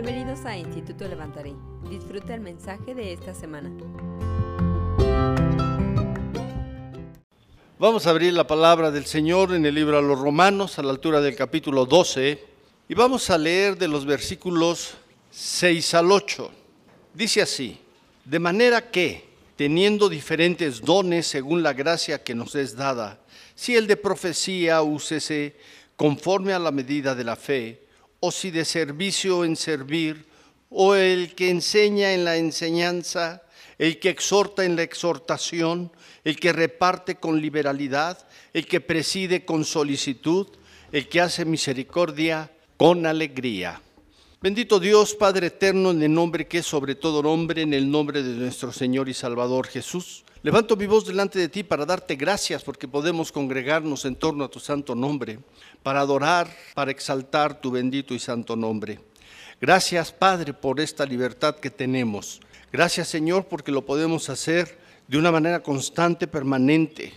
Bienvenidos a Instituto Levantaré. Disfruta el mensaje de esta semana. Vamos a abrir la palabra del Señor en el libro a los Romanos a la altura del capítulo 12 y vamos a leer de los versículos 6 al 8. Dice así, de manera que, teniendo diferentes dones según la gracia que nos es dada, si el de profecía úsese conforme a la medida de la fe, o si de servicio en servir, o el que enseña en la enseñanza, el que exhorta en la exhortación, el que reparte con liberalidad, el que preside con solicitud, el que hace misericordia con alegría. Bendito Dios, Padre eterno, en el nombre que es sobre todo nombre, en el nombre de nuestro Señor y Salvador Jesús. Levanto mi voz delante de ti para darte gracias porque podemos congregarnos en torno a tu santo nombre, para adorar, para exaltar tu bendito y santo nombre. Gracias, Padre, por esta libertad que tenemos. Gracias, Señor, porque lo podemos hacer de una manera constante, permanente.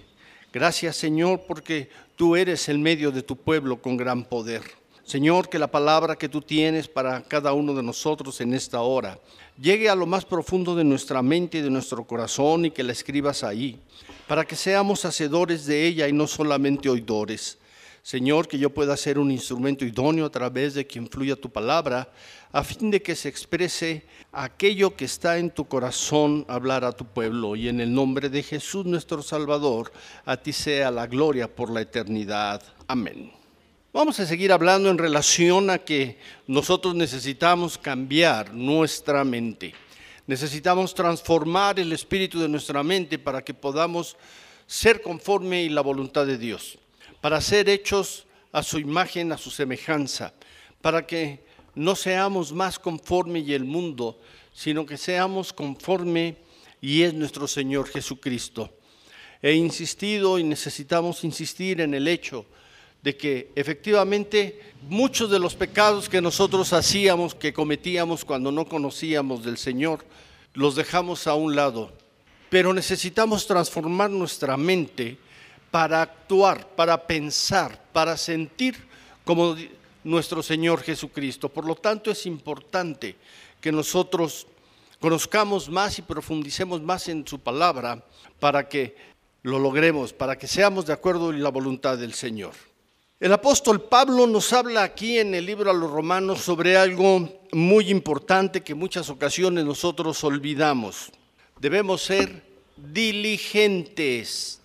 Gracias, Señor, porque tú eres el medio de tu pueblo con gran poder. Señor, que la palabra que tú tienes para cada uno de nosotros en esta hora llegue a lo más profundo de nuestra mente y de nuestro corazón y que la escribas ahí, para que seamos hacedores de ella y no solamente oidores. Señor, que yo pueda ser un instrumento idóneo a través de quien fluya tu palabra, a fin de que se exprese aquello que está en tu corazón hablar a tu pueblo. Y en el nombre de Jesús nuestro Salvador, a ti sea la gloria por la eternidad. Amén. Vamos a seguir hablando en relación a que nosotros necesitamos cambiar nuestra mente. Necesitamos transformar el espíritu de nuestra mente para que podamos ser conforme y la voluntad de Dios, para ser hechos a su imagen, a su semejanza, para que no seamos más conforme y el mundo, sino que seamos conforme y es nuestro Señor Jesucristo. He insistido y necesitamos insistir en el hecho de que efectivamente muchos de los pecados que nosotros hacíamos, que cometíamos cuando no conocíamos del Señor, los dejamos a un lado. Pero necesitamos transformar nuestra mente para actuar, para pensar, para sentir como nuestro Señor Jesucristo. Por lo tanto, es importante que nosotros conozcamos más y profundicemos más en su palabra para que lo logremos, para que seamos de acuerdo en la voluntad del Señor. El apóstol Pablo nos habla aquí en el libro a los romanos sobre algo muy importante que muchas ocasiones nosotros olvidamos. Debemos ser diligentes,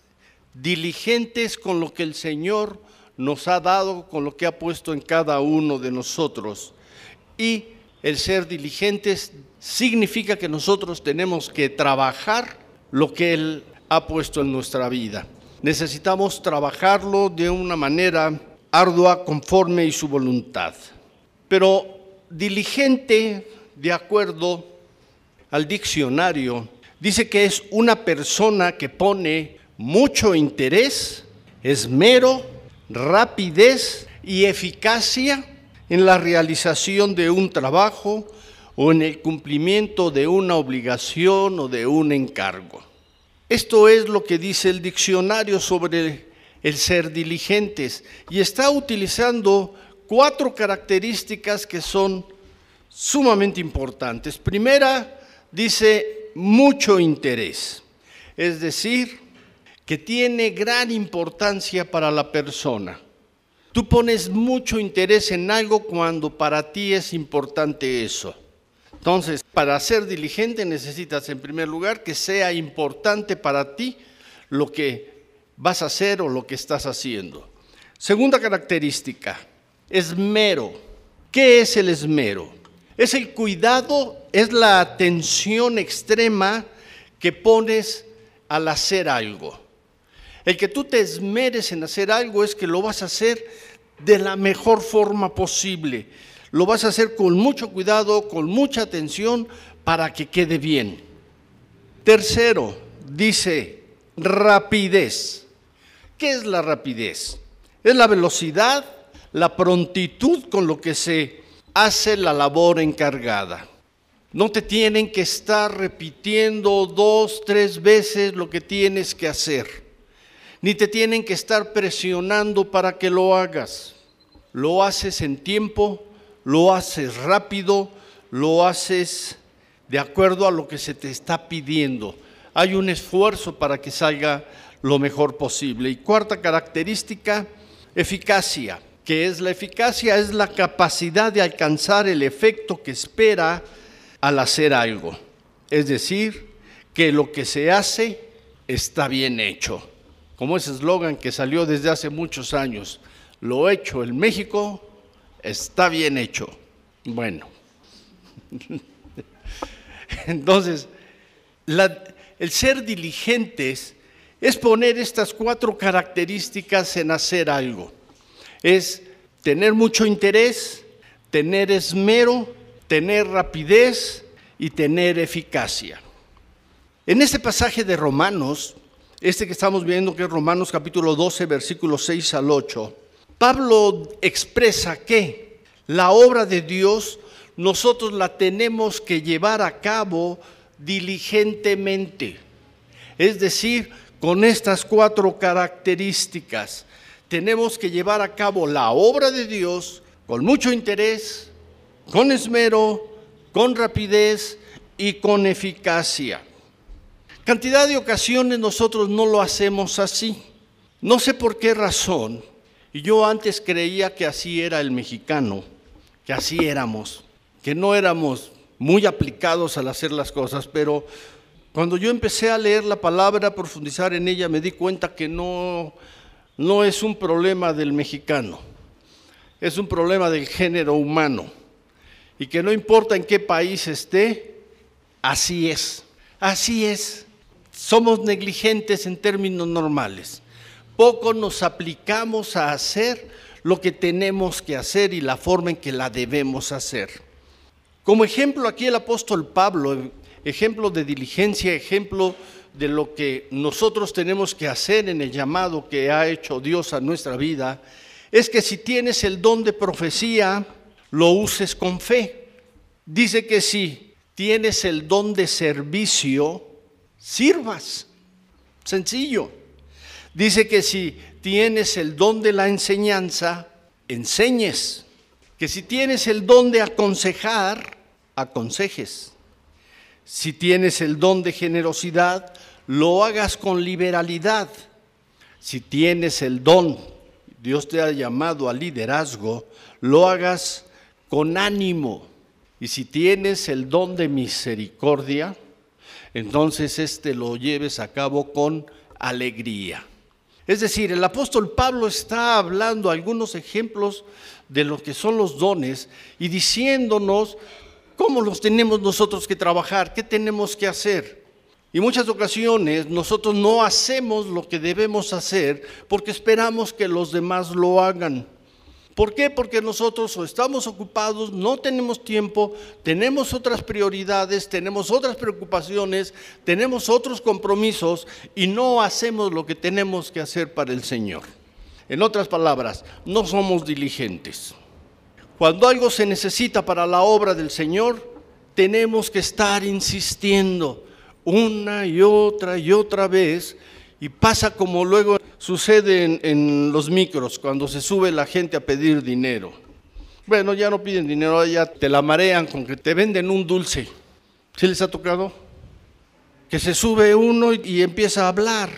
diligentes con lo que el Señor nos ha dado, con lo que ha puesto en cada uno de nosotros. Y el ser diligentes significa que nosotros tenemos que trabajar lo que Él ha puesto en nuestra vida. Necesitamos trabajarlo de una manera ardua conforme y su voluntad. Pero diligente, de acuerdo al diccionario, dice que es una persona que pone mucho interés, esmero, rapidez y eficacia en la realización de un trabajo o en el cumplimiento de una obligación o de un encargo. Esto es lo que dice el diccionario sobre el ser diligentes y está utilizando cuatro características que son sumamente importantes. Primera, dice mucho interés, es decir, que tiene gran importancia para la persona. Tú pones mucho interés en algo cuando para ti es importante eso. Entonces, para ser diligente necesitas en primer lugar que sea importante para ti lo que vas a hacer o lo que estás haciendo. Segunda característica, esmero. ¿Qué es el esmero? Es el cuidado, es la atención extrema que pones al hacer algo. El que tú te esmeres en hacer algo es que lo vas a hacer de la mejor forma posible. Lo vas a hacer con mucho cuidado, con mucha atención para que quede bien. Tercero, dice rapidez. ¿Qué es la rapidez? Es la velocidad, la prontitud con lo que se hace la labor encargada. No te tienen que estar repitiendo dos, tres veces lo que tienes que hacer. Ni te tienen que estar presionando para que lo hagas. Lo haces en tiempo, lo haces rápido, lo haces de acuerdo a lo que se te está pidiendo. Hay un esfuerzo para que salga lo mejor posible. Y cuarta característica, eficacia. ¿Qué es la eficacia? Es la capacidad de alcanzar el efecto que espera al hacer algo. Es decir, que lo que se hace está bien hecho. Como ese eslogan que salió desde hace muchos años. Lo hecho en México está bien hecho. Bueno. Entonces, el ser diligentes es poner estas cuatro características en hacer algo. Es tener mucho interés, tener esmero, tener rapidez y tener eficacia. En este pasaje de Romanos, este que estamos viendo que es Romanos capítulo 12, versículos 6 al 8, Pablo expresa que la obra de Dios nosotros la tenemos que llevar a cabo diligentemente. Es decir, con estas cuatro características. Tenemos que llevar a cabo la obra de Dios con mucho interés, con esmero, con rapidez y con eficacia. Cantidad de ocasiones nosotros no lo hacemos así. No sé por qué razón. Y yo antes creía que así era el mexicano, que así éramos, que no éramos muy aplicados al hacer las cosas, pero cuando yo empecé a leer la palabra, a profundizar en ella, me di cuenta que no, no es un problema del mexicano, es un problema del género humano. Y que no importa en qué país esté, así es, así es. Somos negligentes en términos normales. Poco nos aplicamos a hacer lo que tenemos que hacer y la forma en que la debemos hacer. Como ejemplo, aquí el apóstol Pablo ejemplo de diligencia, ejemplo de lo que nosotros tenemos que hacer en el llamado que ha hecho Dios a nuestra vida, es que si tienes el don de profecía, lo uses con fe. Dice que si tienes el don de servicio, sirvas. Sencillo. Dice que si tienes el don de la enseñanza, enseñes. Que si tienes el don de aconsejar, aconsejes. Si tienes el don de generosidad, lo hagas con liberalidad. Si tienes el don, Dios te ha llamado al liderazgo, lo hagas con ánimo. Y si tienes el don de misericordia, entonces este lo lleves a cabo con alegría. Es decir, el apóstol Pablo está hablando algunos ejemplos de lo que son los dones y diciéndonos ¿Cómo los tenemos nosotros que trabajar? ¿Qué tenemos que hacer? Y muchas ocasiones nosotros no hacemos lo que debemos hacer porque esperamos que los demás lo hagan. ¿Por qué? Porque nosotros estamos ocupados, no tenemos tiempo, tenemos otras prioridades, tenemos otras preocupaciones, tenemos otros compromisos y no hacemos lo que tenemos que hacer para el Señor. En otras palabras, no somos diligentes. Cuando algo se necesita para la obra del Señor, tenemos que estar insistiendo una y otra y otra vez. Y pasa como luego sucede en, los micros, cuando se sube la gente a pedir dinero. Bueno, ya no piden dinero, ya te la marean con que te venden un dulce. ¿Sí les ha tocado? Que se sube uno y empieza a hablar.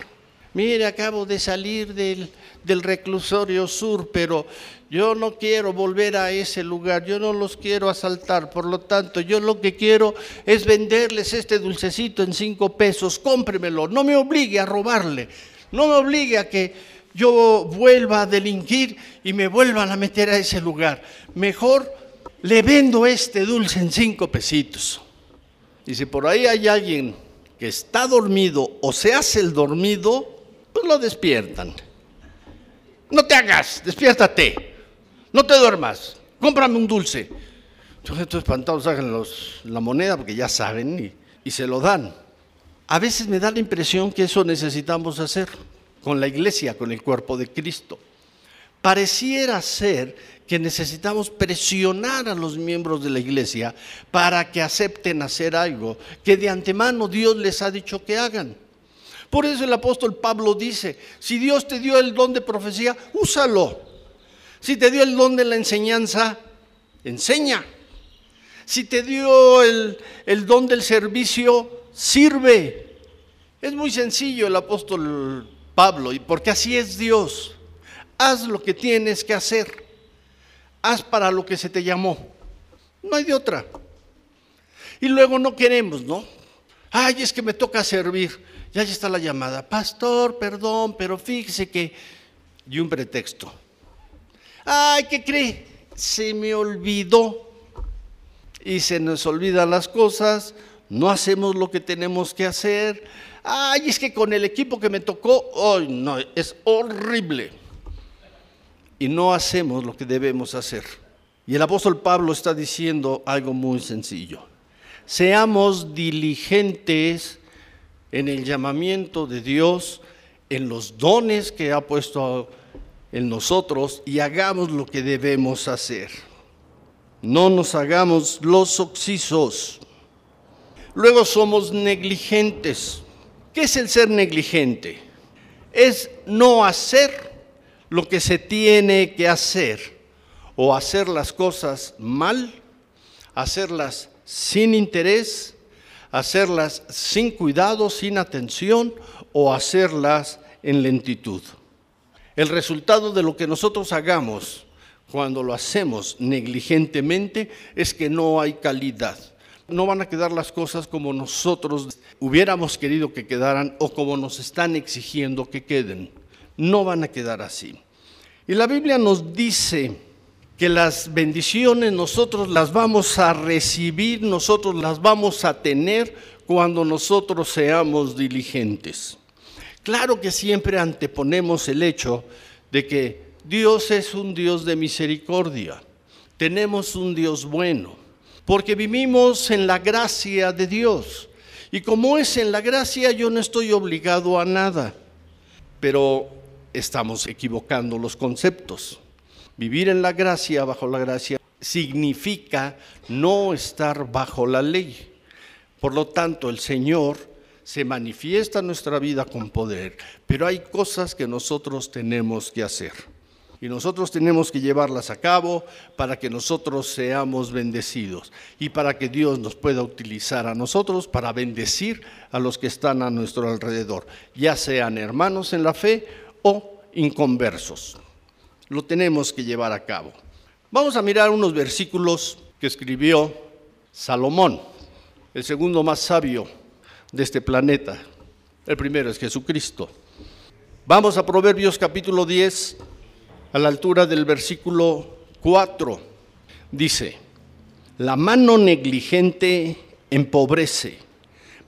Mire, acabo de salir del, del reclusorio sur, pero yo no quiero volver a ese lugar, yo no los quiero asaltar, por lo tanto, yo lo que quiero es venderles este dulcecito en cinco pesos, cómpremelo, no me obligue a robarle, no me obligue a que yo vuelva a delinquir y me vuelvan a meter a ese lugar. Mejor le vendo este dulce en cinco pesitos. Y si por ahí hay alguien que está dormido o se hace el dormido, pues lo despiertan. No te hagas, despiértate, no te duermas, cómprame un dulce. Entonces estos espantados sacan los, la moneda porque ya saben y, y se lo dan. A veces me da la impresión que eso necesitamos hacer con la iglesia, con el cuerpo de Cristo. Pareciera ser que necesitamos presionar a los miembros de la iglesia para que acepten hacer algo que de antemano Dios les ha dicho que hagan. Por eso el apóstol Pablo dice, si Dios te dio el don de profecía, úsalo. Si te dio el don de la enseñanza, enseña. Si te dio el, el don del servicio, sirve. Es muy sencillo el apóstol Pablo, y porque así es Dios. Haz lo que tienes que hacer. Haz para lo que se te llamó. No hay de otra. Y luego no queremos, ¿no? Ay, es que me toca servir. Ya está la llamada. Pastor, perdón, pero fíjese que... Y un pretexto. Ay, ¿qué cree? Se me olvidó. Y se nos olvidan las cosas, no hacemos lo que tenemos que hacer. Ay, es que con el equipo que me tocó, ay, no, es horrible. Y no hacemos lo que debemos hacer. Y el apóstol Pablo está diciendo algo muy sencillo. Seamos diligentes en el llamamiento de Dios, en los dones que ha puesto en nosotros y hagamos lo que debemos hacer. No nos hagamos los oxisos. Luego somos negligentes. ¿Qué es el ser negligente? Es no hacer lo que se tiene que hacer o hacer las cosas mal, hacerlas sin interés, hacerlas sin cuidado, sin atención o hacerlas en lentitud. El resultado de lo que nosotros hagamos cuando lo hacemos negligentemente es que no hay calidad. No van a quedar las cosas como nosotros hubiéramos querido que quedaran o como nos están exigiendo que queden. No van a quedar así. Y la Biblia nos dice que las bendiciones nosotros las vamos a recibir, nosotros las vamos a tener cuando nosotros seamos diligentes. Claro que siempre anteponemos el hecho de que Dios es un Dios de misericordia, tenemos un Dios bueno, porque vivimos en la gracia de Dios. Y como es en la gracia, yo no estoy obligado a nada, pero estamos equivocando los conceptos. Vivir en la gracia, bajo la gracia, significa no estar bajo la ley. Por lo tanto, el Señor se manifiesta en nuestra vida con poder, pero hay cosas que nosotros tenemos que hacer. Y nosotros tenemos que llevarlas a cabo para que nosotros seamos bendecidos y para que Dios nos pueda utilizar a nosotros para bendecir a los que están a nuestro alrededor, ya sean hermanos en la fe o inconversos lo tenemos que llevar a cabo. Vamos a mirar unos versículos que escribió Salomón, el segundo más sabio de este planeta. El primero es Jesucristo. Vamos a Proverbios capítulo 10, a la altura del versículo 4. Dice, la mano negligente empobrece,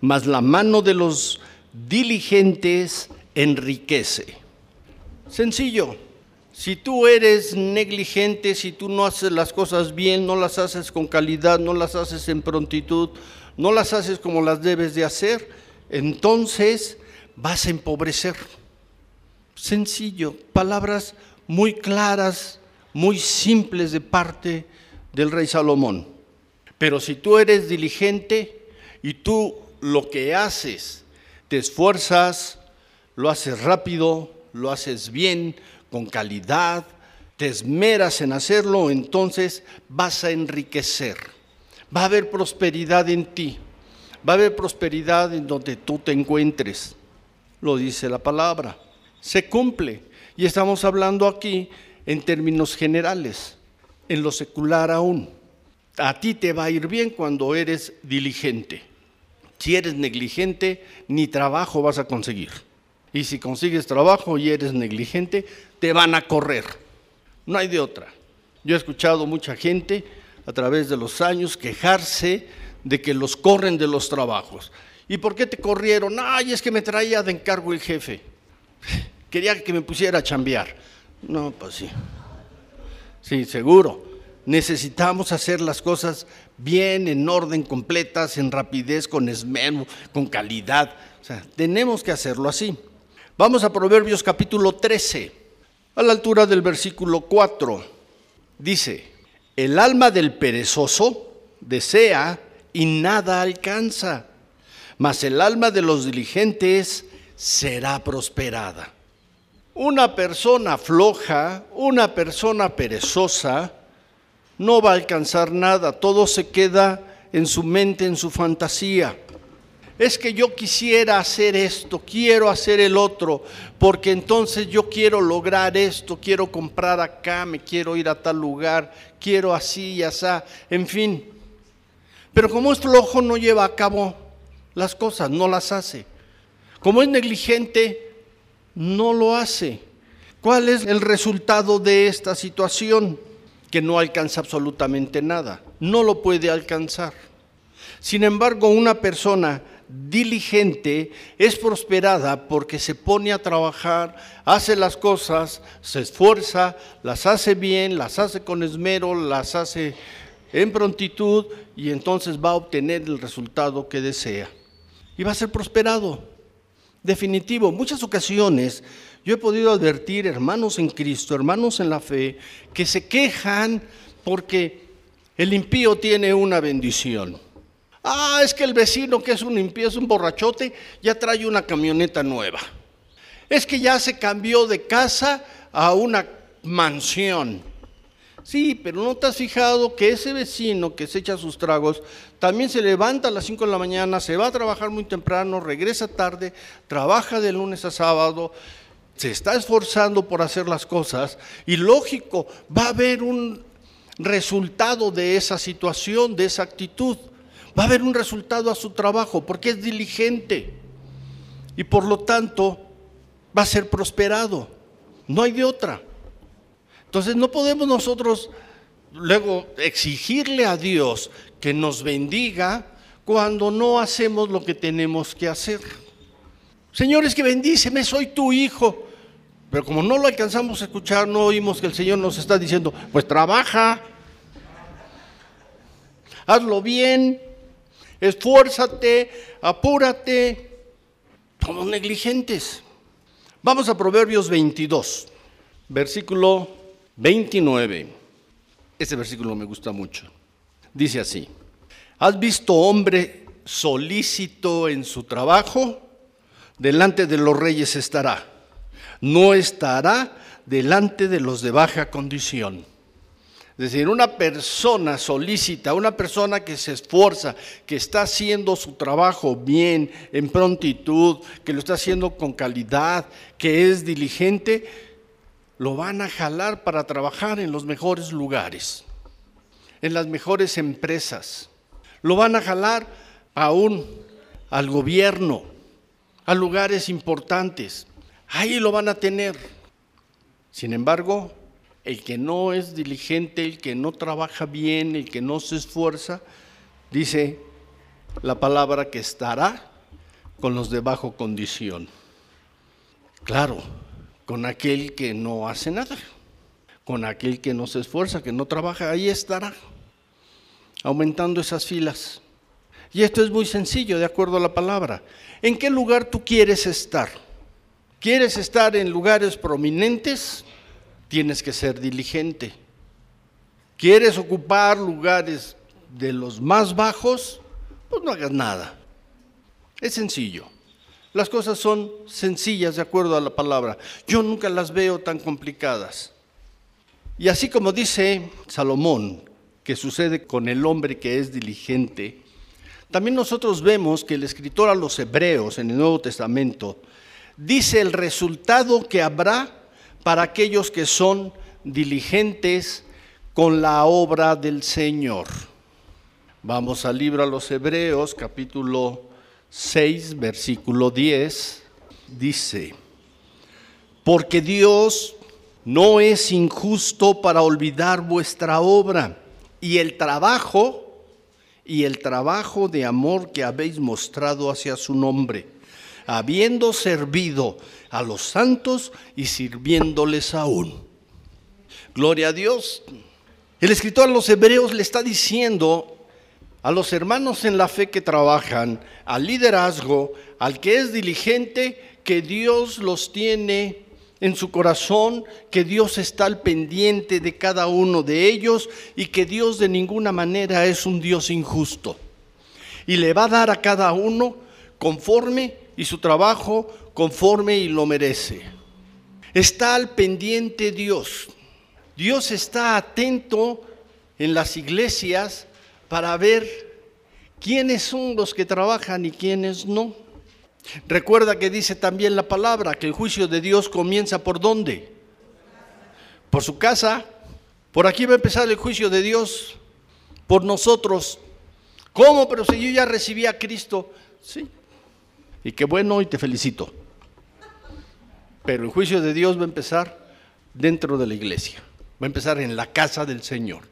mas la mano de los diligentes enriquece. Sencillo, si tú eres negligente, si tú no haces las cosas bien, no las haces con calidad, no las haces en prontitud, no las haces como las debes de hacer, entonces vas a empobrecer. Sencillo, palabras muy claras, muy simples de parte del rey Salomón. Pero si tú eres diligente y tú lo que haces, te esfuerzas, lo haces rápido, lo haces bien, con calidad, te esmeras en hacerlo, entonces vas a enriquecer. Va a haber prosperidad en ti. Va a haber prosperidad en donde tú te encuentres. Lo dice la palabra. Se cumple. Y estamos hablando aquí en términos generales, en lo secular aún. A ti te va a ir bien cuando eres diligente. Si eres negligente, ni trabajo vas a conseguir. Y si consigues trabajo y eres negligente, te van a correr. No hay de otra. Yo he escuchado mucha gente a través de los años quejarse de que los corren de los trabajos. ¿Y por qué te corrieron? Ay, es que me traía de encargo el jefe. Quería que me pusiera a chambear. No, pues sí. Sí, seguro. Necesitamos hacer las cosas bien, en orden, completas, en rapidez, con esmero, con calidad. O sea, tenemos que hacerlo así. Vamos a Proverbios capítulo 13, a la altura del versículo 4. Dice, el alma del perezoso desea y nada alcanza, mas el alma de los diligentes será prosperada. Una persona floja, una persona perezosa, no va a alcanzar nada, todo se queda en su mente, en su fantasía. Es que yo quisiera hacer esto, quiero hacer el otro, porque entonces yo quiero lograr esto, quiero comprar acá, me quiero ir a tal lugar, quiero así y así, en fin. Pero como es flojo no lleva a cabo las cosas, no las hace. Como es negligente, no lo hace. ¿Cuál es el resultado de esta situación? Que no alcanza absolutamente nada, no lo puede alcanzar. Sin embargo, una persona diligente es prosperada porque se pone a trabajar, hace las cosas, se esfuerza, las hace bien, las hace con esmero, las hace en prontitud y entonces va a obtener el resultado que desea. Y va a ser prosperado. Definitivo, muchas ocasiones yo he podido advertir hermanos en Cristo, hermanos en la fe, que se quejan porque el impío tiene una bendición. Ah, es que el vecino que es un impío, es un borrachote, ya trae una camioneta nueva. Es que ya se cambió de casa a una mansión. Sí, pero ¿no te has fijado que ese vecino que se echa sus tragos también se levanta a las 5 de la mañana, se va a trabajar muy temprano, regresa tarde, trabaja de lunes a sábado, se está esforzando por hacer las cosas y lógico, va a haber un resultado de esa situación, de esa actitud. Va a haber un resultado a su trabajo porque es diligente y por lo tanto va a ser prosperado. No hay de otra. Entonces no podemos nosotros luego exigirle a Dios que nos bendiga cuando no hacemos lo que tenemos que hacer. Señores, que bendíceme, soy tu hijo. Pero como no lo alcanzamos a escuchar, no oímos que el Señor nos está diciendo, pues trabaja, hazlo bien, esfuérzate, apúrate. Somos negligentes. Vamos a Proverbios 22, versículo 29. Ese versículo me gusta mucho. Dice así, ¿has visto hombre solícito en su trabajo? Delante de los reyes estará. No estará delante de los de baja condición. Es decir, una persona solícita, una persona que se esfuerza, que está haciendo su trabajo bien, en prontitud, que lo está haciendo con calidad, que es diligente, lo van a jalar para trabajar en los mejores lugares, en las mejores empresas. Lo van a jalar aún al gobierno, a lugares importantes. Ahí lo van a tener. Sin embargo, el que no es diligente, el que no trabaja bien, el que no se esfuerza, dice la palabra que estará con los de bajo condición. Claro, con aquel que no hace nada, con aquel que no se esfuerza, que no trabaja, ahí estará, aumentando esas filas. Y esto es muy sencillo, de acuerdo a la palabra. ¿En qué lugar tú quieres estar? ¿Quieres estar en lugares prominentes? Tienes que ser diligente. ¿Quieres ocupar lugares de los más bajos? Pues no hagas nada. Es sencillo. Las cosas son sencillas de acuerdo a la palabra. Yo nunca las veo tan complicadas. Y así como dice Salomón, que sucede con el hombre que es diligente, también nosotros vemos que el escritor a los hebreos en el Nuevo Testamento dice el resultado que habrá para aquellos que son diligentes con la obra del Señor. Vamos al libro a los Hebreos, capítulo 6, versículo 10. Dice, porque Dios no es injusto para olvidar vuestra obra y el trabajo y el trabajo de amor que habéis mostrado hacia su nombre, habiendo servido a los santos y sirviéndoles aún. Gloria a Dios. El escritor a los hebreos le está diciendo a los hermanos en la fe que trabajan, al liderazgo, al que es diligente, que Dios los tiene en su corazón, que Dios está al pendiente de cada uno de ellos y que Dios de ninguna manera es un Dios injusto. Y le va a dar a cada uno conforme y su trabajo conforme y lo merece. Está al pendiente Dios. Dios está atento en las iglesias para ver quiénes son los que trabajan y quiénes no. Recuerda que dice también la palabra que el juicio de Dios comienza por dónde? Por su casa. Por aquí va a empezar el juicio de Dios por nosotros. ¿Cómo? Pero si yo ya recibí a Cristo. Sí. Y qué bueno y te felicito. Pero el juicio de Dios va a empezar dentro de la iglesia. Va a empezar en la casa del Señor.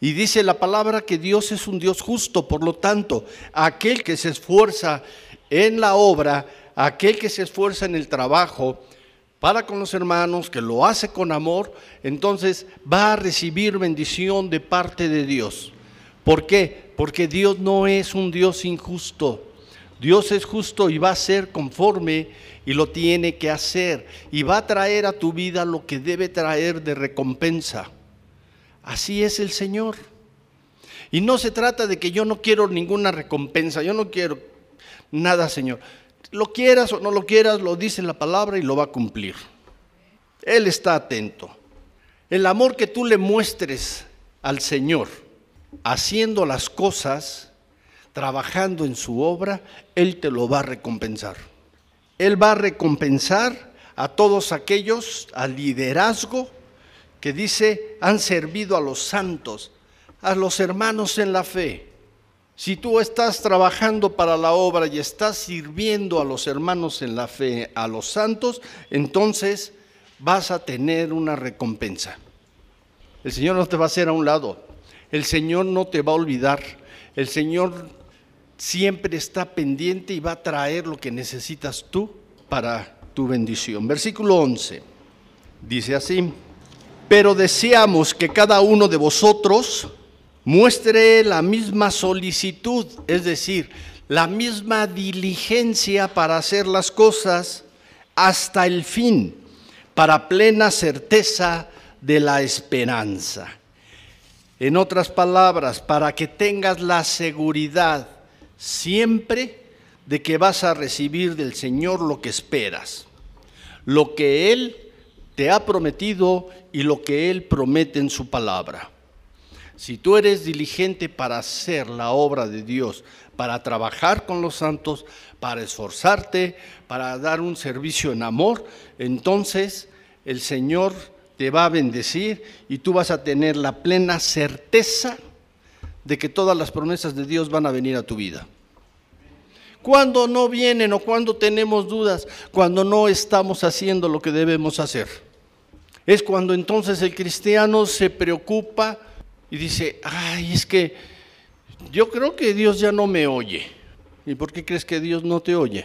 Y dice la palabra que Dios es un Dios justo, por lo tanto, aquel que se esfuerza en la obra, aquel que se esfuerza en el trabajo para con los hermanos, que lo hace con amor, entonces va a recibir bendición de parte de Dios. ¿Por qué? Porque Dios no es un Dios injusto. Dios es justo y va a ser conforme y lo tiene que hacer y va a traer a tu vida lo que debe traer de recompensa. Así es el Señor. Y no se trata de que yo no quiero ninguna recompensa, yo no quiero nada, Señor. Lo quieras o no lo quieras, lo dice la palabra y lo va a cumplir. Él está atento. El amor que tú le muestres al Señor, haciendo las cosas, trabajando en su obra, Él te lo va a recompensar. Él va a recompensar a todos aquellos, al liderazgo que dice, han servido a los santos, a los hermanos en la fe. Si tú estás trabajando para la obra y estás sirviendo a los hermanos en la fe, a los santos, entonces vas a tener una recompensa. El Señor no te va a hacer a un lado. El Señor no te va a olvidar. El Señor siempre está pendiente y va a traer lo que necesitas tú para tu bendición. Versículo 11. Dice así, pero deseamos que cada uno de vosotros muestre la misma solicitud, es decir, la misma diligencia para hacer las cosas hasta el fin, para plena certeza de la esperanza. En otras palabras, para que tengas la seguridad siempre de que vas a recibir del Señor lo que esperas, lo que Él te ha prometido y lo que Él promete en su palabra. Si tú eres diligente para hacer la obra de Dios, para trabajar con los santos, para esforzarte, para dar un servicio en amor, entonces el Señor te va a bendecir y tú vas a tener la plena certeza de que todas las promesas de Dios van a venir a tu vida. Cuando no vienen o cuando tenemos dudas, cuando no estamos haciendo lo que debemos hacer. Es cuando entonces el cristiano se preocupa y dice, ay, es que yo creo que Dios ya no me oye. ¿Y por qué crees que Dios no te oye?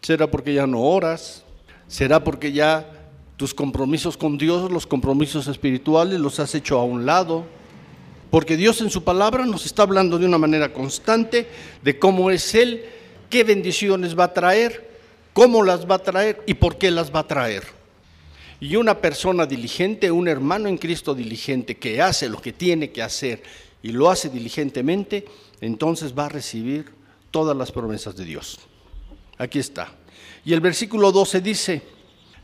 ¿Será porque ya no oras? ¿Será porque ya tus compromisos con Dios, los compromisos espirituales, los has hecho a un lado? Porque Dios en su palabra nos está hablando de una manera constante de cómo es Él, qué bendiciones va a traer, cómo las va a traer y por qué las va a traer. Y una persona diligente, un hermano en Cristo diligente que hace lo que tiene que hacer y lo hace diligentemente, entonces va a recibir todas las promesas de Dios. Aquí está. Y el versículo 12 dice,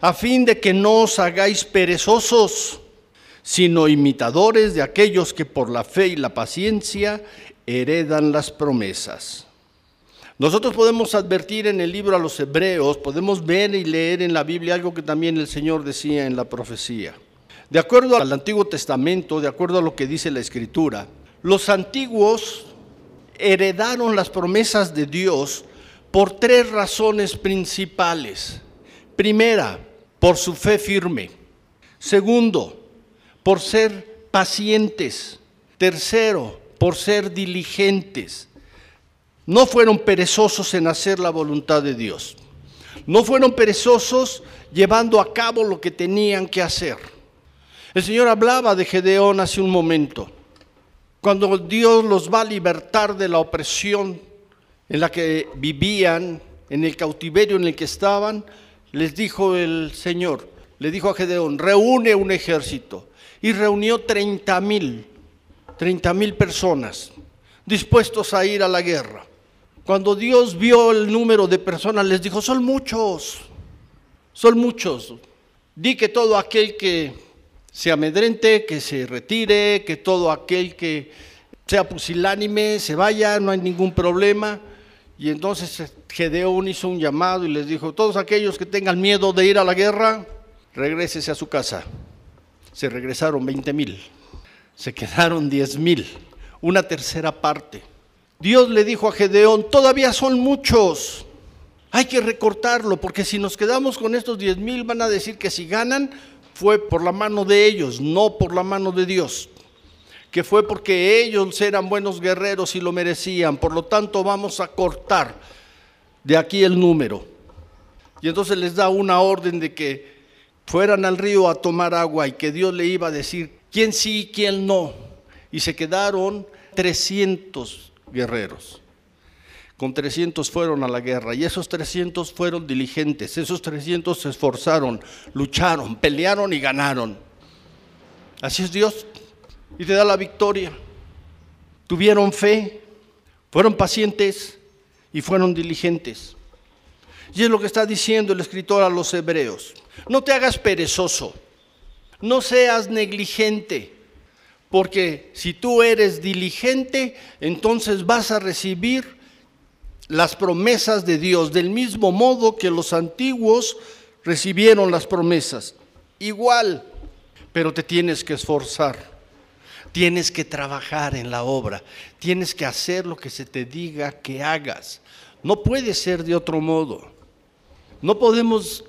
a fin de que no os hagáis perezosos, sino imitadores de aquellos que por la fe y la paciencia heredan las promesas. Nosotros podemos advertir en el libro a los hebreos, podemos ver y leer en la Biblia algo que también el Señor decía en la profecía. De acuerdo al Antiguo Testamento, de acuerdo a lo que dice la Escritura, los antiguos heredaron las promesas de Dios por tres razones principales. Primera, por su fe firme. Segundo, por ser pacientes. Tercero, por ser diligentes. No fueron perezosos en hacer la voluntad de Dios. No fueron perezosos llevando a cabo lo que tenían que hacer. El Señor hablaba de Gedeón hace un momento. Cuando Dios los va a libertar de la opresión en la que vivían, en el cautiverio en el que estaban, les dijo el Señor, le dijo a Gedeón, reúne un ejército. Y reunió 30 mil, 30 mil personas dispuestos a ir a la guerra. Cuando Dios vio el número de personas, les dijo, son muchos, son muchos. Di que todo aquel que se amedrente, que se retire, que todo aquel que sea pusilánime se vaya, no hay ningún problema. Y entonces Gedeón hizo un llamado y les dijo, todos aquellos que tengan miedo de ir a la guerra, regrésese a su casa. Se regresaron 20 mil, se quedaron 10 mil, una tercera parte. Dios le dijo a Gedeón, todavía son muchos, hay que recortarlo, porque si nos quedamos con estos 10 mil van a decir que si ganan fue por la mano de ellos, no por la mano de Dios que fue porque ellos eran buenos guerreros y lo merecían. Por lo tanto, vamos a cortar de aquí el número. Y entonces les da una orden de que fueran al río a tomar agua y que Dios le iba a decir quién sí y quién no. Y se quedaron 300 guerreros. Con 300 fueron a la guerra y esos 300 fueron diligentes, esos 300 se esforzaron, lucharon, pelearon y ganaron. Así es Dios y te da la victoria. Tuvieron fe, fueron pacientes y fueron diligentes. Y es lo que está diciendo el escritor a los hebreos. No te hagas perezoso, no seas negligente, porque si tú eres diligente, entonces vas a recibir las promesas de Dios, del mismo modo que los antiguos recibieron las promesas. Igual, pero te tienes que esforzar. Tienes que trabajar en la obra, tienes que hacer lo que se te diga que hagas. No puede ser de otro modo. No podemos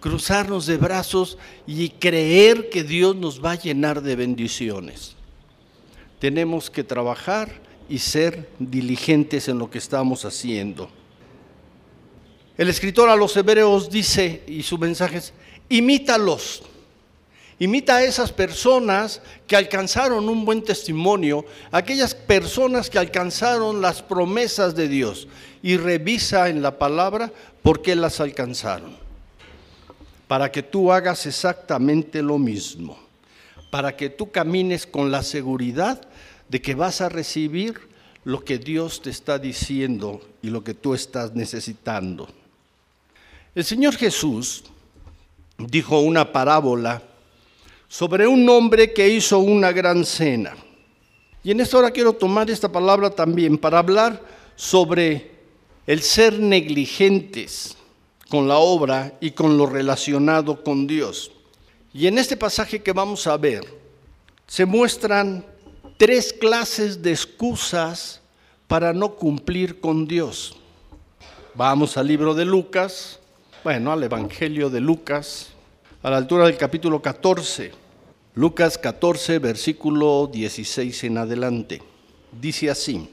cruzarnos de brazos y creer que Dios nos va a llenar de bendiciones. Tenemos que trabajar y ser diligentes en lo que estamos haciendo. El escritor a los hebreos dice, y su mensaje es, imítalos. Imita a esas personas que alcanzaron un buen testimonio, aquellas personas que alcanzaron las promesas de Dios y revisa en la palabra por qué las alcanzaron. Para que tú hagas exactamente lo mismo, para que tú camines con la seguridad de que vas a recibir lo que Dios te está diciendo y lo que tú estás necesitando. El Señor Jesús dijo una parábola sobre un hombre que hizo una gran cena. Y en esta hora quiero tomar esta palabra también para hablar sobre el ser negligentes con la obra y con lo relacionado con Dios. Y en este pasaje que vamos a ver, se muestran tres clases de excusas para no cumplir con Dios. Vamos al libro de Lucas, bueno, al Evangelio de Lucas, a la altura del capítulo 14. Lucas 14, versículo 16 en adelante. Dice así.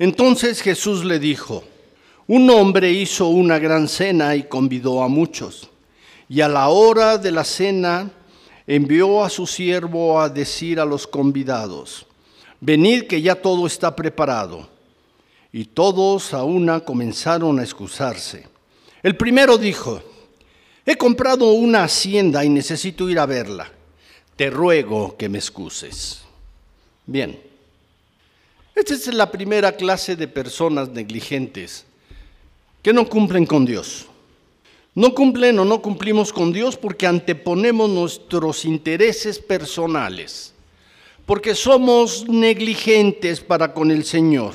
Entonces Jesús le dijo, un hombre hizo una gran cena y convidó a muchos. Y a la hora de la cena envió a su siervo a decir a los convidados, venid que ya todo está preparado. Y todos a una comenzaron a excusarse. El primero dijo, he comprado una hacienda y necesito ir a verla te ruego que me excuses. Bien, esta es la primera clase de personas negligentes que no cumplen con Dios. No cumplen o no cumplimos con Dios porque anteponemos nuestros intereses personales, porque somos negligentes para con el Señor.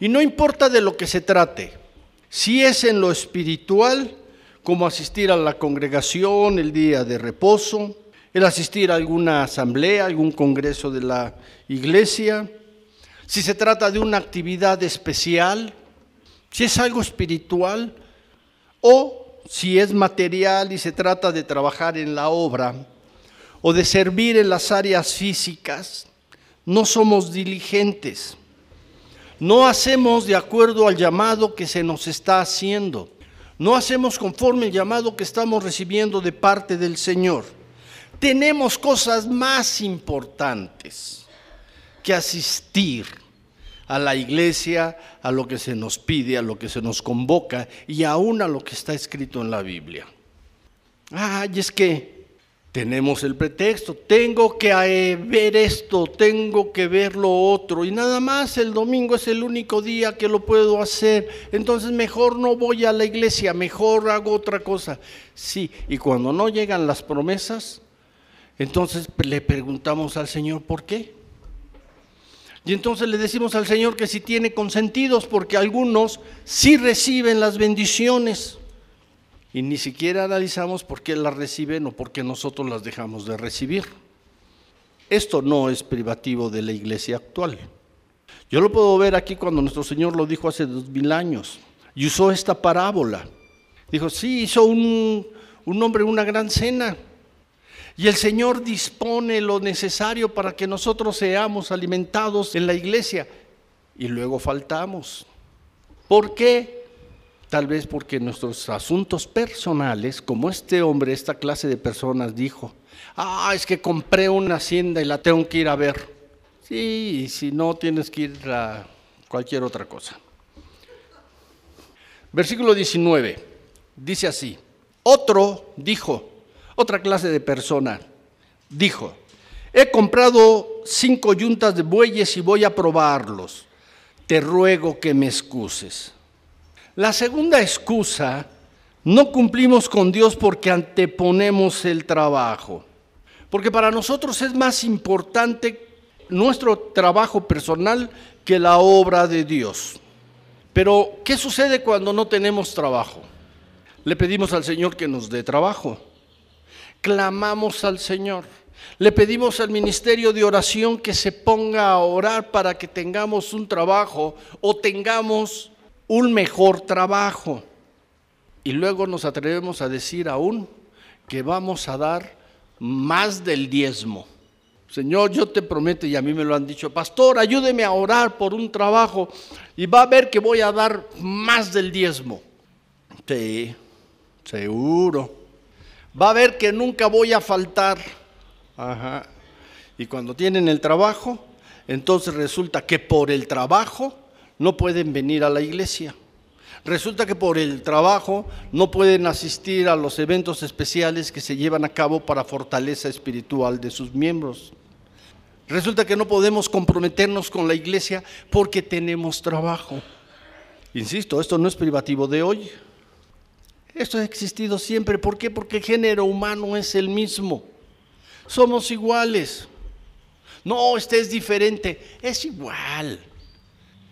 Y no importa de lo que se trate, si es en lo espiritual, como asistir a la congregación el día de reposo, el asistir a alguna asamblea, algún congreso de la iglesia, si se trata de una actividad especial, si es algo espiritual o si es material y se trata de trabajar en la obra o de servir en las áreas físicas, no somos diligentes. No hacemos de acuerdo al llamado que se nos está haciendo. No hacemos conforme el llamado que estamos recibiendo de parte del Señor tenemos cosas más importantes que asistir a la iglesia, a lo que se nos pide, a lo que se nos convoca y aún a lo que está escrito en la Biblia. Ah, y es que tenemos el pretexto, tengo que eh, ver esto, tengo que ver lo otro, y nada más el domingo es el único día que lo puedo hacer, entonces mejor no voy a la iglesia, mejor hago otra cosa. Sí, y cuando no llegan las promesas, Entonces le preguntamos al Señor, ¿por qué? Y entonces le decimos al Señor que si tiene consentidos, porque algunos sí reciben las bendiciones. Y ni siquiera analizamos por qué las reciben o por qué nosotros las dejamos de recibir. Esto no es privativo de la iglesia actual. Yo lo puedo ver aquí cuando nuestro Señor lo dijo hace dos mil años y usó esta parábola. Dijo, sí, hizo un, un hombre una gran cena y el Señor dispone lo necesario para que nosotros seamos alimentados en la iglesia y luego faltamos. ¿Por qué? Tal vez porque nuestros asuntos personales, como este hombre, esta clase de personas dijo, ah, es que compré una hacienda y la tengo que ir a ver. Sí, y si no, tienes que ir a cualquier otra cosa. Versículo 19, dice así, otro dijo, otra clase de persona dijo, he comprado cinco yuntas de bueyes y voy a probarlos. Te ruego que me excuses. La segunda excusa, no cumplimos con Dios porque anteponemos el trabajo. Porque para nosotros es más importante nuestro trabajo personal que la obra de Dios. Pero, ¿qué sucede cuando no tenemos trabajo? Le pedimos al Señor que nos dé trabajo clamamos al Señor. Le pedimos al ministerio de oración que se ponga a orar para que tengamos un trabajo o tengamos un mejor trabajo. Y luego nos atrevemos a decir aún que vamos a dar más del diezmo. Señor, yo te prometo, y a mí me lo han dicho, pastor, ayúdeme a orar por un trabajo y va a ver que voy a dar más del diezmo. Sí, seguro va a ver que nunca voy a faltar. Ajá. Y cuando tienen el trabajo, entonces resulta que por el trabajo no pueden venir a la iglesia. Resulta que por el trabajo no pueden asistir a los eventos especiales que se llevan a cabo para fortaleza espiritual de sus miembros. Resulta que no podemos comprometernos con la iglesia porque tenemos trabajo. Insisto, esto no es privativo de hoy. Esto ha existido siempre. ¿Por qué? Porque el género humano es el mismo. Somos iguales. No, este es diferente. Es igual.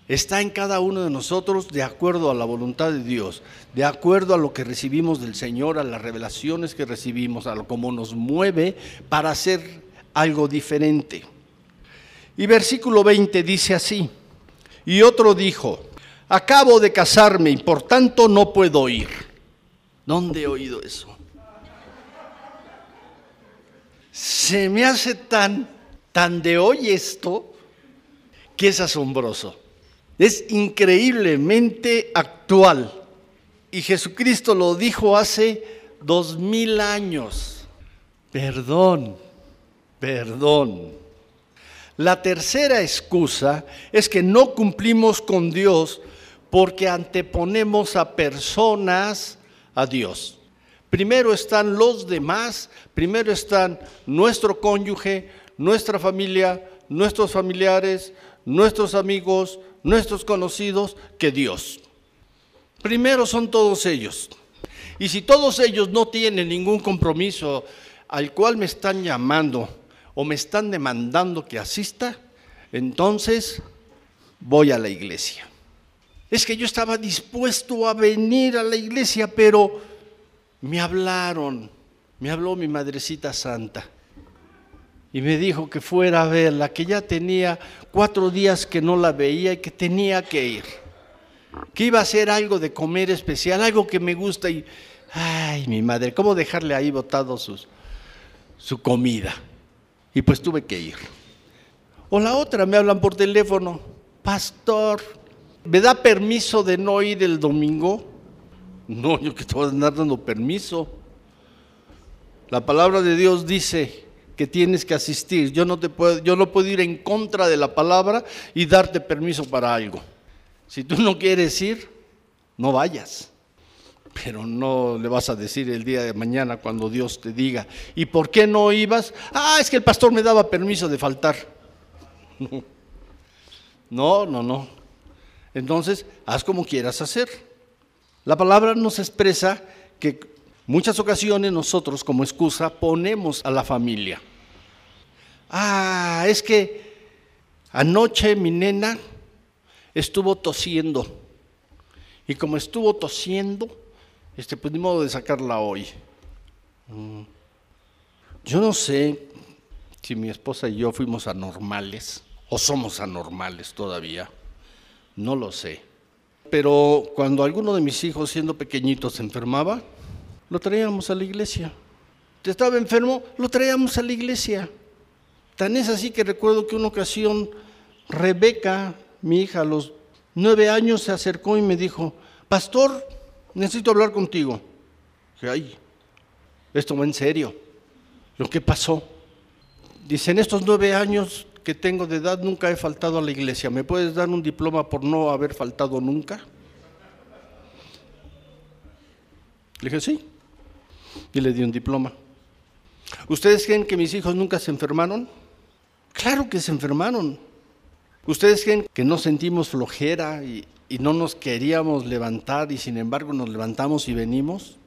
Está en cada uno de nosotros de acuerdo a la voluntad de Dios, de acuerdo a lo que recibimos del Señor, a las revelaciones que recibimos, a lo como nos mueve para hacer algo diferente. Y versículo 20 dice así, y otro dijo, acabo de casarme y por tanto no puedo ir. ¿Dónde he oído eso? Se me hace tan, tan de hoy esto que es asombroso. Es increíblemente actual. Y Jesucristo lo dijo hace dos mil años. Perdón, perdón. La tercera excusa es que no cumplimos con Dios porque anteponemos a personas a Dios. Primero están los demás, primero están nuestro cónyuge, nuestra familia, nuestros familiares, nuestros amigos, nuestros conocidos, que Dios. Primero son todos ellos. Y si todos ellos no tienen ningún compromiso al cual me están llamando o me están demandando que asista, entonces voy a la iglesia es que yo estaba dispuesto a venir a la iglesia, pero me hablaron, me habló mi madrecita santa y me dijo que fuera a verla, que ya tenía cuatro días que no la veía y que tenía que ir, que iba a hacer algo de comer especial, algo que me gusta y, ay, mi madre, ¿cómo dejarle ahí botado su comida? Y pues tuve que ir. O la otra, me hablan por teléfono, pastor, ¿Me da permiso de no ir el domingo? No, yo que te voy a andar dando permiso. La palabra de Dios dice que tienes que asistir. Yo no, te puedo, yo no puedo ir en contra de la palabra y darte permiso para algo. Si tú no quieres ir, no vayas. Pero no le vas a decir el día de mañana cuando Dios te diga, ¿y por qué no ibas? Ah, es que el pastor me daba permiso de faltar. No, no, no. Entonces, haz como quieras hacer. La palabra nos expresa que muchas ocasiones nosotros como excusa ponemos a la familia. Ah, es que anoche mi nena estuvo tosiendo. Y como estuvo tosiendo, este, pues ni modo de sacarla hoy. Mm. Yo no sé si mi esposa y yo fuimos anormales o somos anormales todavía. No lo sé. Pero cuando alguno de mis hijos, siendo pequeñitos, se enfermaba, lo traíamos a la iglesia. Estaba enfermo, lo traíamos a la iglesia. Tan es así que recuerdo que una ocasión Rebeca, mi hija, a los nueve años, se acercó y me dijo, pastor, necesito hablar contigo. Dije, ay, esto va en serio. Lo que pasó. Dice, en estos nueve años que tengo de edad nunca he faltado a la iglesia. ¿Me puedes dar un diploma por no haber faltado nunca? Le dije, sí. Y le di un diploma. ¿Ustedes creen que mis hijos nunca se enfermaron? Claro que se enfermaron. ¿Ustedes creen que no sentimos flojera y, y no nos queríamos levantar y sin embargo nos levantamos y venimos?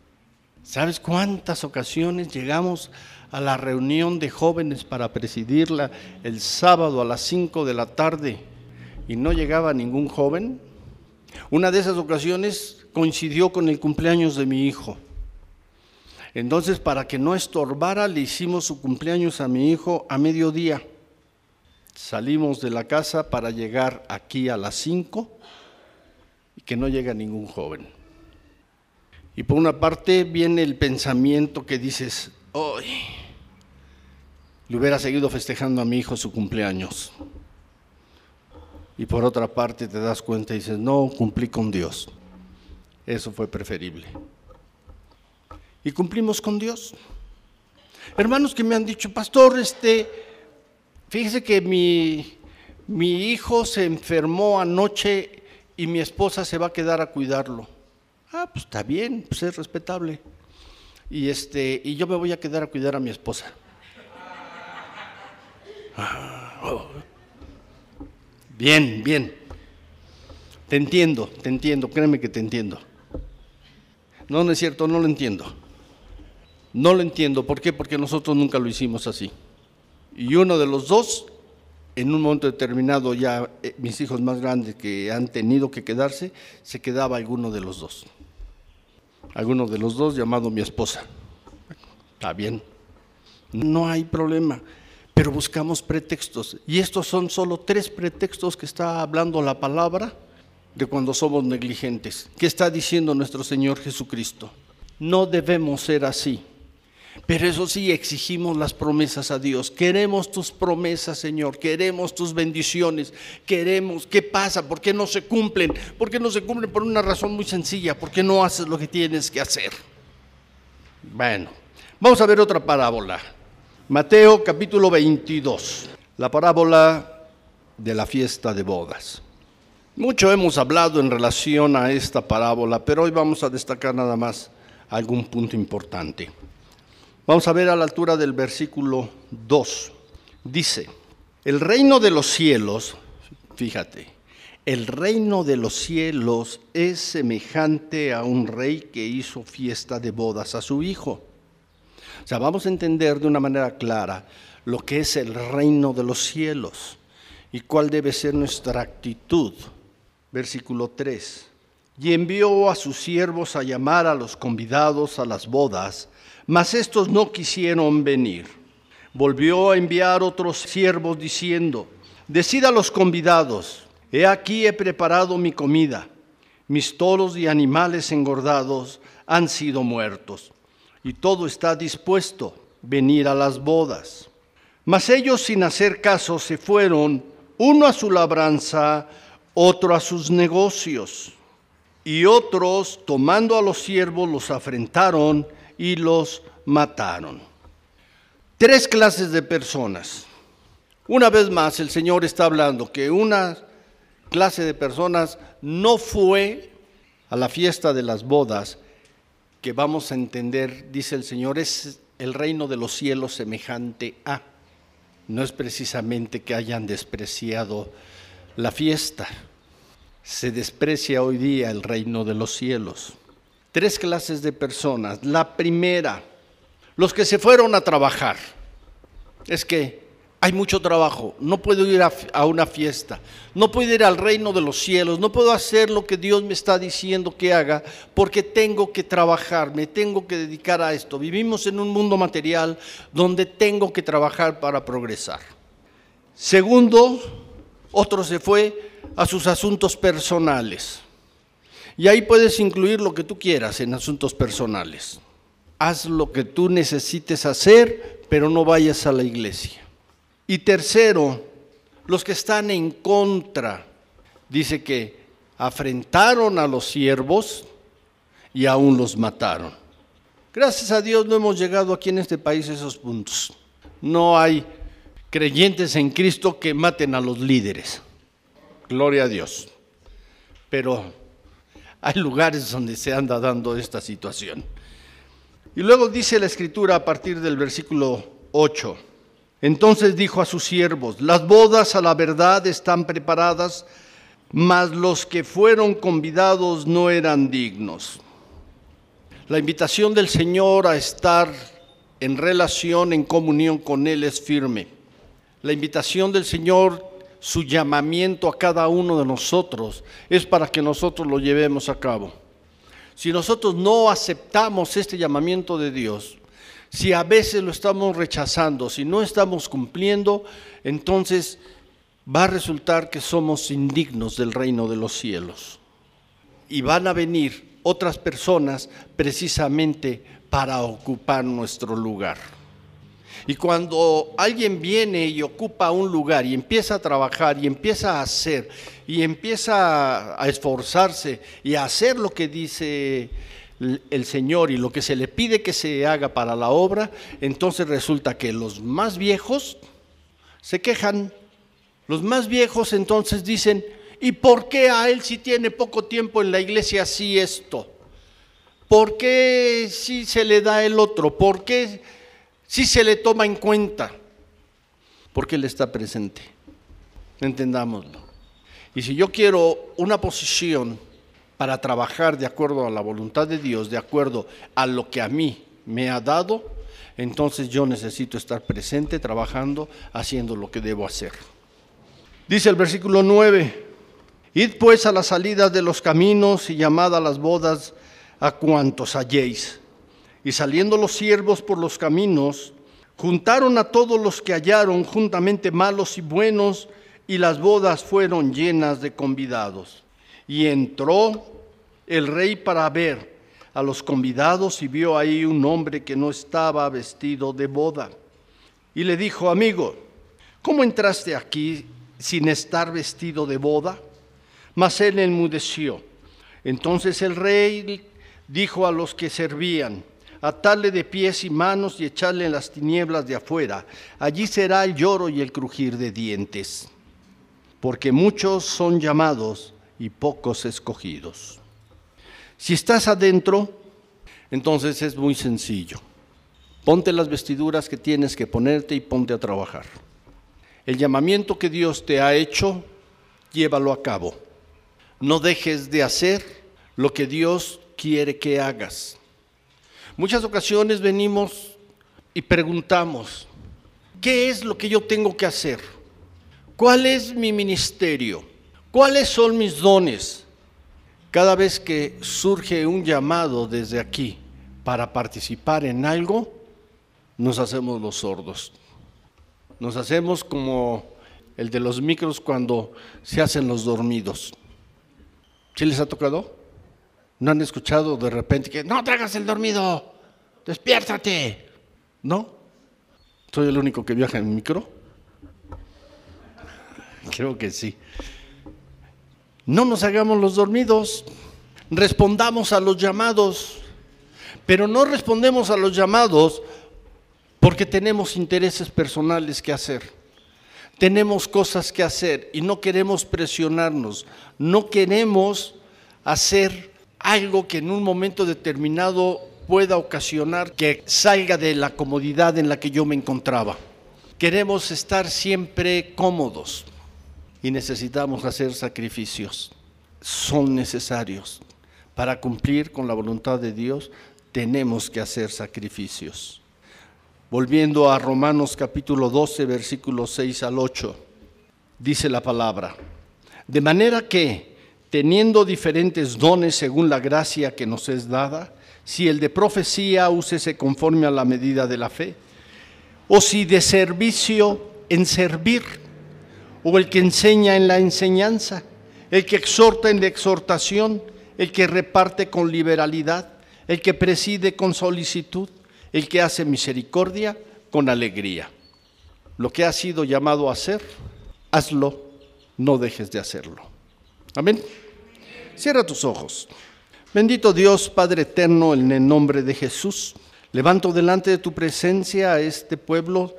¿Sabes cuántas ocasiones llegamos a la reunión de jóvenes para presidirla el sábado a las 5 de la tarde y no llegaba ningún joven? Una de esas ocasiones coincidió con el cumpleaños de mi hijo. Entonces, para que no estorbara, le hicimos su cumpleaños a mi hijo a mediodía. Salimos de la casa para llegar aquí a las 5 y que no llega ningún joven. Y por una parte viene el pensamiento que dices, hoy le hubiera seguido festejando a mi hijo su cumpleaños. Y por otra parte te das cuenta y dices, no, cumplí con Dios. Eso fue preferible. Y cumplimos con Dios. Hermanos que me han dicho, pastor, este, fíjese que mi, mi hijo se enfermó anoche y mi esposa se va a quedar a cuidarlo. Ah, pues está bien, pues es respetable. Y, este, y yo me voy a quedar a cuidar a mi esposa. Ah, oh. Bien, bien. Te entiendo, te entiendo, créeme que te entiendo. No, no es cierto, no lo entiendo. No lo entiendo. ¿Por qué? Porque nosotros nunca lo hicimos así. Y uno de los dos, en un momento determinado, ya eh, mis hijos más grandes que han tenido que quedarse, se quedaba alguno de los dos alguno de los dos llamado mi esposa. Está bien, no hay problema, pero buscamos pretextos. Y estos son solo tres pretextos que está hablando la palabra de cuando somos negligentes. ¿Qué está diciendo nuestro Señor Jesucristo? No debemos ser así. Pero eso sí, exigimos las promesas a Dios. Queremos tus promesas, Señor. Queremos tus bendiciones. Queremos. ¿Qué pasa? ¿Por qué no se cumplen? ¿Por qué no se cumplen? Por una razón muy sencilla. ¿Por qué no haces lo que tienes que hacer? Bueno, vamos a ver otra parábola. Mateo capítulo 22. La parábola de la fiesta de bodas. Mucho hemos hablado en relación a esta parábola, pero hoy vamos a destacar nada más algún punto importante. Vamos a ver a la altura del versículo 2. Dice, el reino de los cielos, fíjate, el reino de los cielos es semejante a un rey que hizo fiesta de bodas a su hijo. O sea, vamos a entender de una manera clara lo que es el reino de los cielos y cuál debe ser nuestra actitud. Versículo 3. Y envió a sus siervos a llamar a los convidados a las bodas mas estos no quisieron venir. Volvió a enviar otros siervos diciendo, decida a los convidados, he aquí he preparado mi comida, mis toros y animales engordados han sido muertos, y todo está dispuesto, venir a las bodas. Mas ellos sin hacer caso se fueron, uno a su labranza, otro a sus negocios. Y otros, tomando a los siervos, los afrentaron y los mataron. Tres clases de personas. Una vez más, el Señor está hablando que una clase de personas no fue a la fiesta de las bodas, que vamos a entender, dice el Señor, es el reino de los cielos semejante a. No es precisamente que hayan despreciado la fiesta. Se desprecia hoy día el reino de los cielos tres clases de personas. La primera, los que se fueron a trabajar. Es que hay mucho trabajo, no puedo ir a, una fiesta, no puedo ir al reino de los cielos, no puedo hacer lo que Dios me está diciendo que haga porque tengo que trabajar, me tengo que dedicar a esto. Vivimos en un mundo material donde tengo que trabajar para progresar. Segundo, otro se fue a sus asuntos personales. Y ahí puedes incluir lo que tú quieras en asuntos personales. Haz lo que tú necesites hacer, pero no vayas a la iglesia. Y tercero, los que están en contra, dice que afrentaron a los siervos y aún los mataron. Gracias a Dios no hemos llegado aquí en este país a esos puntos. No hay creyentes en Cristo que maten a los líderes. Gloria a Dios. Pero hay lugares donde se anda dando esta situación. Y luego dice la escritura a partir del versículo 8. Entonces dijo a sus siervos, las bodas a la verdad están preparadas, mas los que fueron convidados no eran dignos. La invitación del Señor a estar en relación, en comunión con Él es firme. La invitación del Señor su llamamiento a cada uno de nosotros es para que nosotros lo llevemos a cabo. Si nosotros no aceptamos este llamamiento de Dios, si a veces lo estamos rechazando, si no estamos cumpliendo, entonces va a resultar que somos indignos del reino de los cielos. Y van a venir otras personas precisamente para ocupar nuestro lugar. Y cuando alguien viene y ocupa un lugar y empieza a trabajar y empieza a hacer y empieza a esforzarse y a hacer lo que dice el Señor y lo que se le pide que se haga para la obra, entonces resulta que los más viejos se quejan. Los más viejos entonces dicen, ¿y por qué a él si tiene poco tiempo en la iglesia así esto? ¿Por qué si se le da el otro? ¿Por qué si se le toma en cuenta, porque Él está presente. Entendámoslo. Y si yo quiero una posición para trabajar de acuerdo a la voluntad de Dios, de acuerdo a lo que a mí me ha dado, entonces yo necesito estar presente, trabajando, haciendo lo que debo hacer. Dice el versículo 9, id pues a la salida de los caminos y llamad a las bodas a cuantos halléis. Y saliendo los siervos por los caminos, juntaron a todos los que hallaron juntamente malos y buenos, y las bodas fueron llenas de convidados. Y entró el rey para ver a los convidados y vio ahí un hombre que no estaba vestido de boda. Y le dijo, amigo, ¿cómo entraste aquí sin estar vestido de boda? Mas él enmudeció. Entonces el rey dijo a los que servían, atarle de pies y manos y echarle en las tinieblas de afuera. Allí será el lloro y el crujir de dientes, porque muchos son llamados y pocos escogidos. Si estás adentro, entonces es muy sencillo. Ponte las vestiduras que tienes que ponerte y ponte a trabajar. El llamamiento que Dios te ha hecho, llévalo a cabo. No dejes de hacer lo que Dios quiere que hagas. Muchas ocasiones venimos y preguntamos, ¿qué es lo que yo tengo que hacer? ¿Cuál es mi ministerio? ¿Cuáles son mis dones? Cada vez que surge un llamado desde aquí para participar en algo, nos hacemos los sordos. Nos hacemos como el de los micros cuando se hacen los dormidos. ¿Sí les ha tocado? ¿No han escuchado de repente que no tragas el dormido? Despiértate. ¿No? ¿Soy el único que viaja en micro? Creo que sí. No nos hagamos los dormidos, respondamos a los llamados, pero no respondemos a los llamados porque tenemos intereses personales que hacer. Tenemos cosas que hacer y no queremos presionarnos, no queremos hacer algo que en un momento determinado pueda ocasionar que salga de la comodidad en la que yo me encontraba. Queremos estar siempre cómodos y necesitamos hacer sacrificios. Son necesarios. Para cumplir con la voluntad de Dios tenemos que hacer sacrificios. Volviendo a Romanos capítulo 12, versículos 6 al 8, dice la palabra, de manera que, teniendo diferentes dones según la gracia que nos es dada, si el de profecía, úsese conforme a la medida de la fe, o si de servicio en servir, o el que enseña en la enseñanza, el que exhorta en la exhortación, el que reparte con liberalidad, el que preside con solicitud, el que hace misericordia con alegría. Lo que has sido llamado a hacer, hazlo, no dejes de hacerlo. Amén. Cierra tus ojos. Bendito Dios, Padre eterno, en el nombre de Jesús, levanto delante de tu presencia a este pueblo,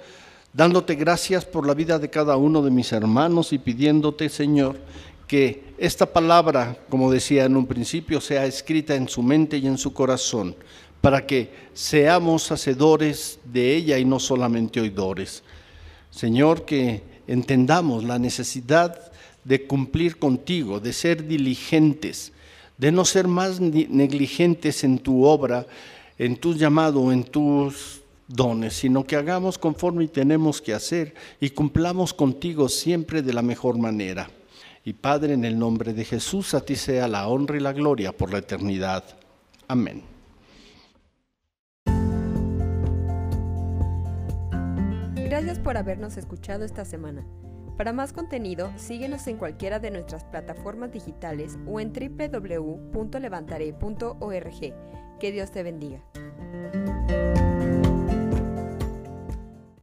dándote gracias por la vida de cada uno de mis hermanos y pidiéndote, Señor, que esta palabra, como decía en un principio, sea escrita en su mente y en su corazón, para que seamos hacedores de ella y no solamente oidores. Señor, que entendamos la necesidad de cumplir contigo, de ser diligentes, de no ser más negligentes en tu obra, en tu llamado, en tus dones, sino que hagamos conforme tenemos que hacer y cumplamos contigo siempre de la mejor manera. Y Padre, en el nombre de Jesús, a ti sea la honra y la gloria por la eternidad. Amén. Gracias por habernos escuchado esta semana. Para más contenido, síguenos en cualquiera de nuestras plataformas digitales o en www.levantaré.org. Que Dios te bendiga.